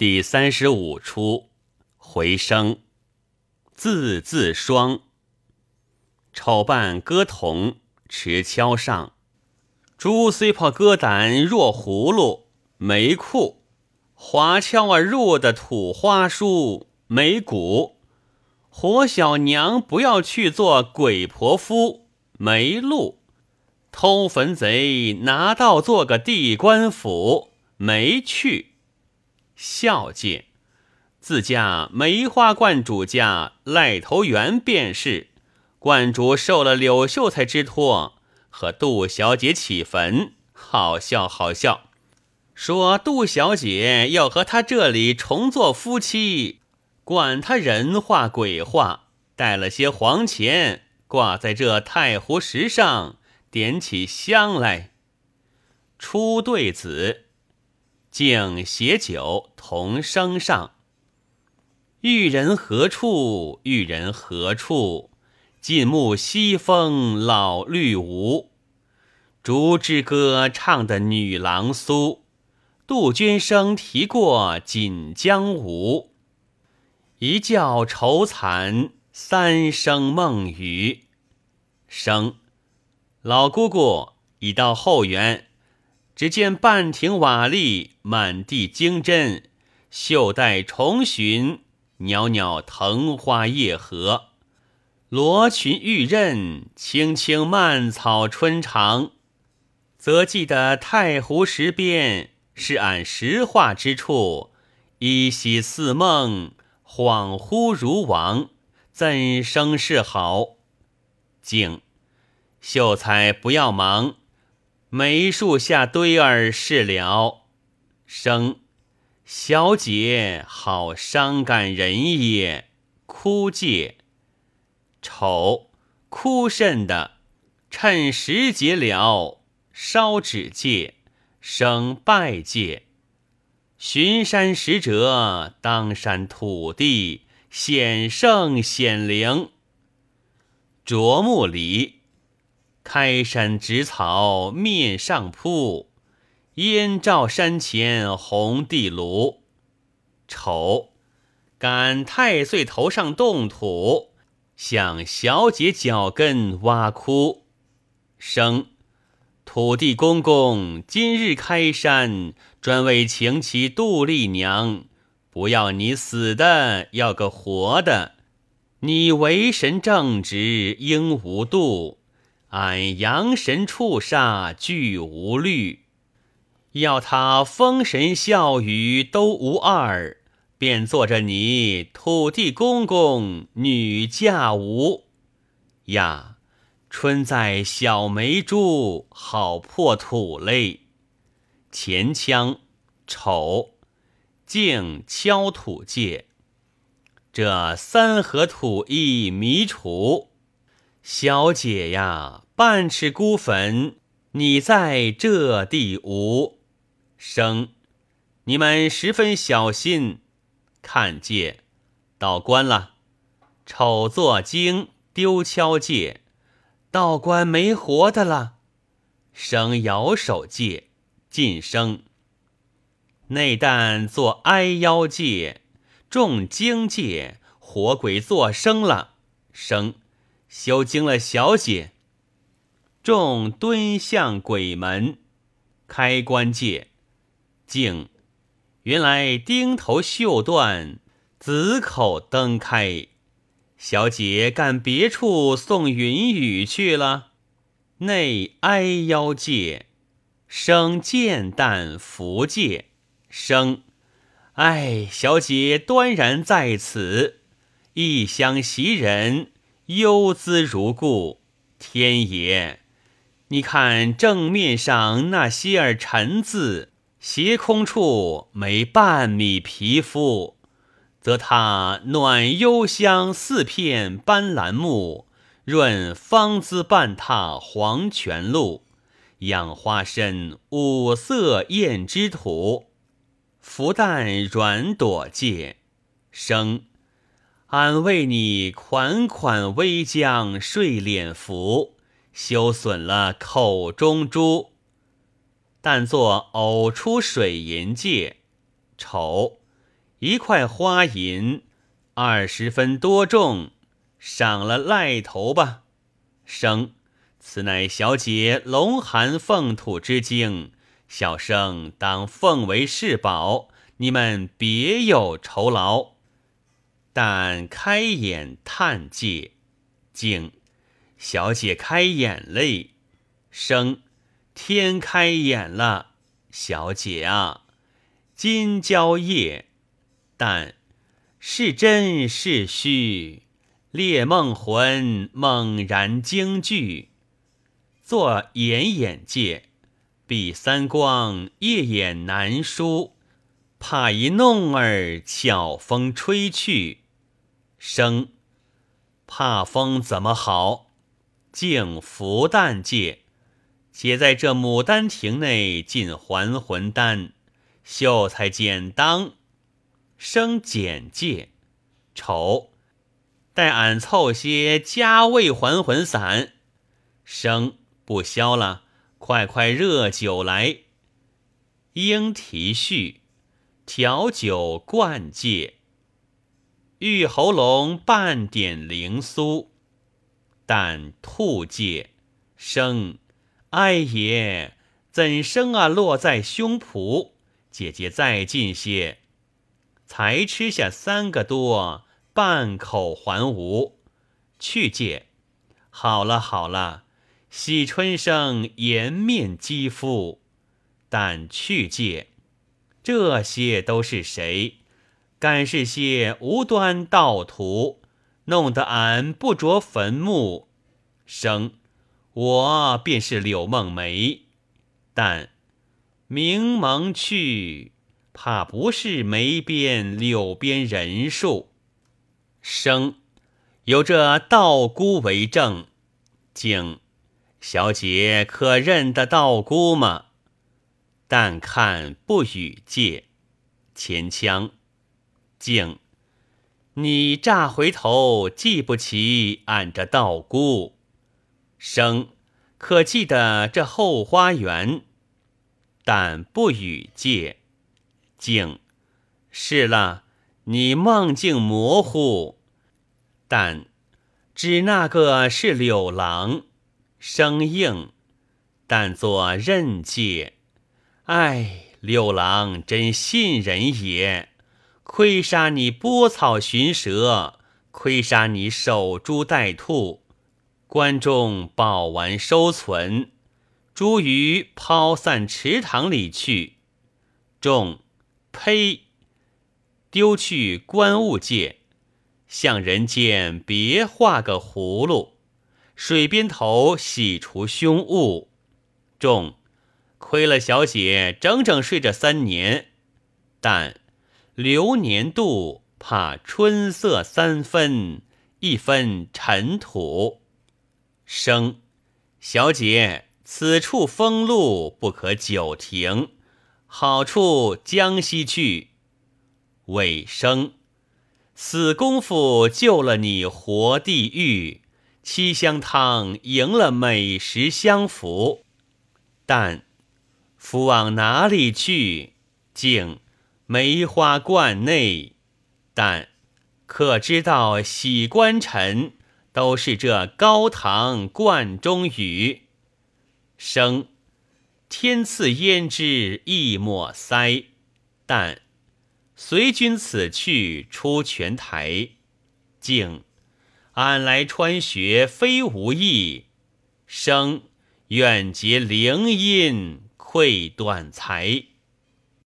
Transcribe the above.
第三十五出回声，字字双。丑扮歌童持敲上，猪虽破歌胆若葫芦，没裤华敲儿入的土花书没骨，活小娘不要去做鬼婆夫没路，偷坟贼拿到做个地官府没去，孝介自家梅花观主家赖头园便是。观主受了柳秀才之托，和杜小姐起坟，好笑好笑。说杜小姐要和他这里重做夫妻，管他人话鬼话，带了些黄钱挂在这太湖石上，点起香来。出对子，敬携酒同声上。玉人何处？玉人何处？近暮西风老绿芜，竹之歌唱的女郎苏，杜鹃声啼过锦江吴。一觉愁残，三声梦语。生老姑姑已到后园，只见半庭瓦砾，满地金针，绣带重寻，袅袅藤花叶荷。罗裙玉刃，青青蔓草春长，则记得太湖石边是俺石化之处，依稀似梦，恍惚如往，怎生是好？静，秀才不要忙，梅树下堆儿是了。生，小姐好伤感人也，枯借。丑哭甚的，趁时节了，烧纸戒，生拜戒。巡山使者，当山土地显圣显灵。啄木离，开山植草面上铺，烟照山前红地炉。丑赶太岁头上动土。向小姐脚跟挖窟，生土地公公今日开山，专为请起杜丽娘，不要你死的，要个活的。你为神正直应无度，俺阳神畜煞俱无虑，要他风神笑语都无二。便做着你土地公公女嫁吾呀，春在小梅珠，好破土嘞。前腔丑静敲土界，这三合土一迷除。小姐呀，半尺孤坟，你在这地无生？你们十分小心。看戒，道官了。丑作精丢敲戒，道官没活的了。生摇手戒，晋升。内旦做哀妖戒，重精戒，活鬼作生了。生修惊了小姐，众蹲向鬼门，开关戒，静。原来钉头绣断，紫口灯开，小姐干别处送云雨去了。内哀腰戒，生剑淡福戒，生。哎，小姐端然在此，异乡袭人，忧姿如故。天爷，你看正面上那些儿尘字。斜空处没半米皮肤，则他暖幽香四片斑斓木，润芳姿半踏黄泉路，养花身五色艳之土，福淡软朵界生。俺为你款款微将睡脸服，休损了口中珠。但作偶出水银界，丑一块花银二十分多重，赏了赖头吧。生，此乃小姐龙寒凤土之精，小生当奉为世宝，你们别有酬劳。但开眼叹戒，静，小姐开眼泪，生，天开眼了，小姐啊，今宵夜，但是真是虚，猎梦魂猛然惊惧，作眼眼界，闭三光，夜眼难舒。怕一弄儿巧风吹去，生。怕风怎么好？竟福旦戒，且在这牡丹亭内进还魂丹，秀才简当。生简介，丑。待俺凑些加味还魂散，生。不消了，快快热酒来，应提序。调酒灌戒，玉喉咙半点灵酥，但吐戒生，哎爷怎生啊？落在胸脯，姐姐再近些，才吃下三个多，半口还无。去戒，好了好了，喜春生颜面肌肤，但去戒。这些都是谁？敢是些无端盗徒，弄得俺不着坟墓。生，我便是柳梦梅，但明蒙去，怕不是梅边柳边人数。生，有这道姑为证，竟小姐可认得道姑吗？但看不语借，前腔，静。你乍回头记不起俺这道姑，生可记得这后花园？但不与借，静。是了，你梦境模糊，但只那个是柳郎，生硬，但作任借。唉，六郎真信人也。亏杀你拨草寻蛇，亏杀你守株待兔，关中宝玩收存，茱萸抛散池塘里去。众呸！丢去官物界，向人间别画个葫芦，水边头洗除凶物。众。亏了小姐整整睡着三年，但流年度怕春色三分，一分尘土生。小姐此处风露不可久停，好处江西去。尾生死功夫救了你活地狱，七香汤赢了美食相符，但。福往哪里去？竟梅花观内。但可知道喜官臣都是这高堂观中语。生天赐胭脂亦莫腮。但随君此去出泉台。静俺来穿学非无意。生愿结灵音。愧断才。